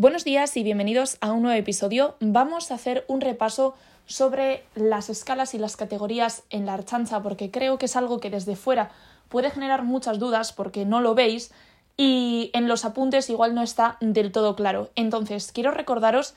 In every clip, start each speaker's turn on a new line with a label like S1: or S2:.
S1: Buenos días y bienvenidos a un nuevo episodio. Vamos a hacer un repaso sobre las escalas y las categorías en la archancha porque creo que es algo que desde fuera puede generar muchas dudas porque no lo veis y en los apuntes igual no está del todo claro. Entonces, quiero recordaros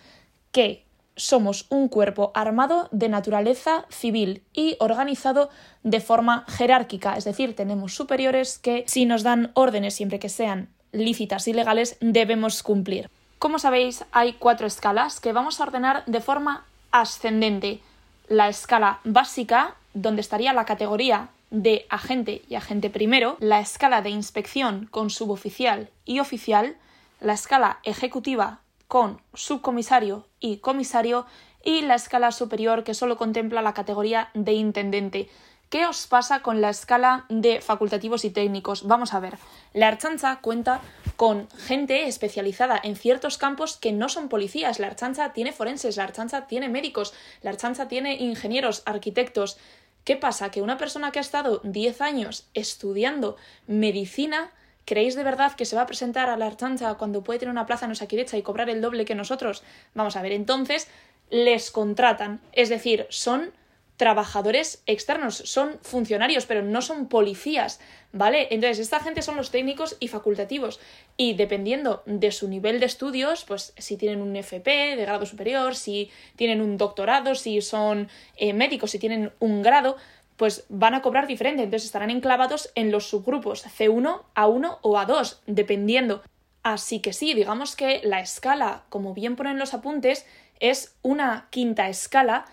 S1: que somos un cuerpo armado de naturaleza civil y organizado de forma jerárquica, es decir, tenemos superiores que si nos dan órdenes siempre que sean lícitas y legales debemos cumplir. Como sabéis, hay cuatro escalas que vamos a ordenar de forma ascendente. La escala básica, donde estaría la categoría de agente y agente primero, la escala de inspección con suboficial y oficial, la escala ejecutiva con subcomisario y comisario y la escala superior que solo contempla la categoría de intendente. ¿Qué os pasa con la escala de facultativos y técnicos? Vamos a ver. La Archancha cuenta con gente especializada en ciertos campos que no son policías. La Archancha tiene forenses, la Archancha tiene médicos, la Archancha tiene ingenieros, arquitectos. ¿Qué pasa? Que una persona que ha estado 10 años estudiando medicina ¿Creéis de verdad que se va a presentar a la Archancha cuando puede tener una plaza en Osakidecha y cobrar el doble que nosotros? Vamos a ver, entonces les contratan, es decir, son trabajadores externos, son funcionarios, pero no son policías, ¿vale? Entonces, esta gente son los técnicos y facultativos. Y dependiendo de su nivel de estudios, pues si tienen un FP de grado superior, si tienen un doctorado, si son eh, médicos, si tienen un grado, pues van a cobrar diferente. Entonces estarán enclavados en los subgrupos C1, A1 o A2, dependiendo. Así que sí, digamos que la escala, como bien ponen los apuntes, es una quinta escala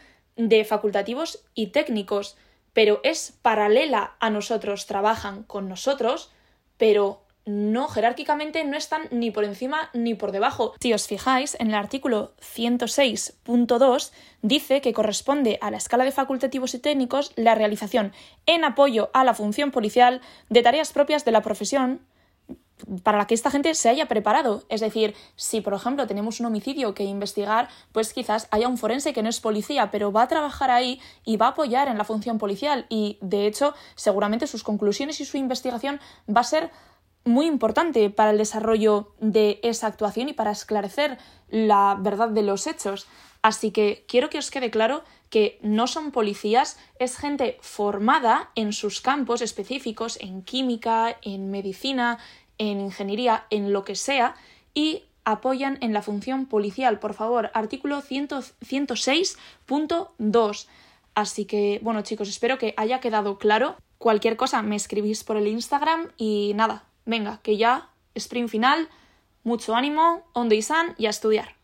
S1: de facultativos y técnicos, pero es paralela a nosotros, trabajan con nosotros, pero no jerárquicamente no están ni por encima ni por debajo. Si os fijáis, en el artículo 106.2 dice que corresponde a la escala de facultativos y técnicos la realización en apoyo a la función policial de tareas propias de la profesión para la que esta gente se haya preparado. Es decir, si por ejemplo tenemos un homicidio que investigar, pues quizás haya un forense que no es policía, pero va a trabajar ahí y va a apoyar en la función policial y de hecho seguramente sus conclusiones y su investigación va a ser muy importante para el desarrollo de esa actuación y para esclarecer la verdad de los hechos. Así que quiero que os quede claro que no son policías, es gente formada en sus campos específicos, en química, en medicina, en ingeniería, en lo que sea, y apoyan en la función policial. Por favor, artículo 106.2. Así que, bueno chicos, espero que haya quedado claro. Cualquier cosa me escribís por el Instagram y nada, venga, que ya, sprint final, mucho ánimo, on y san y a estudiar.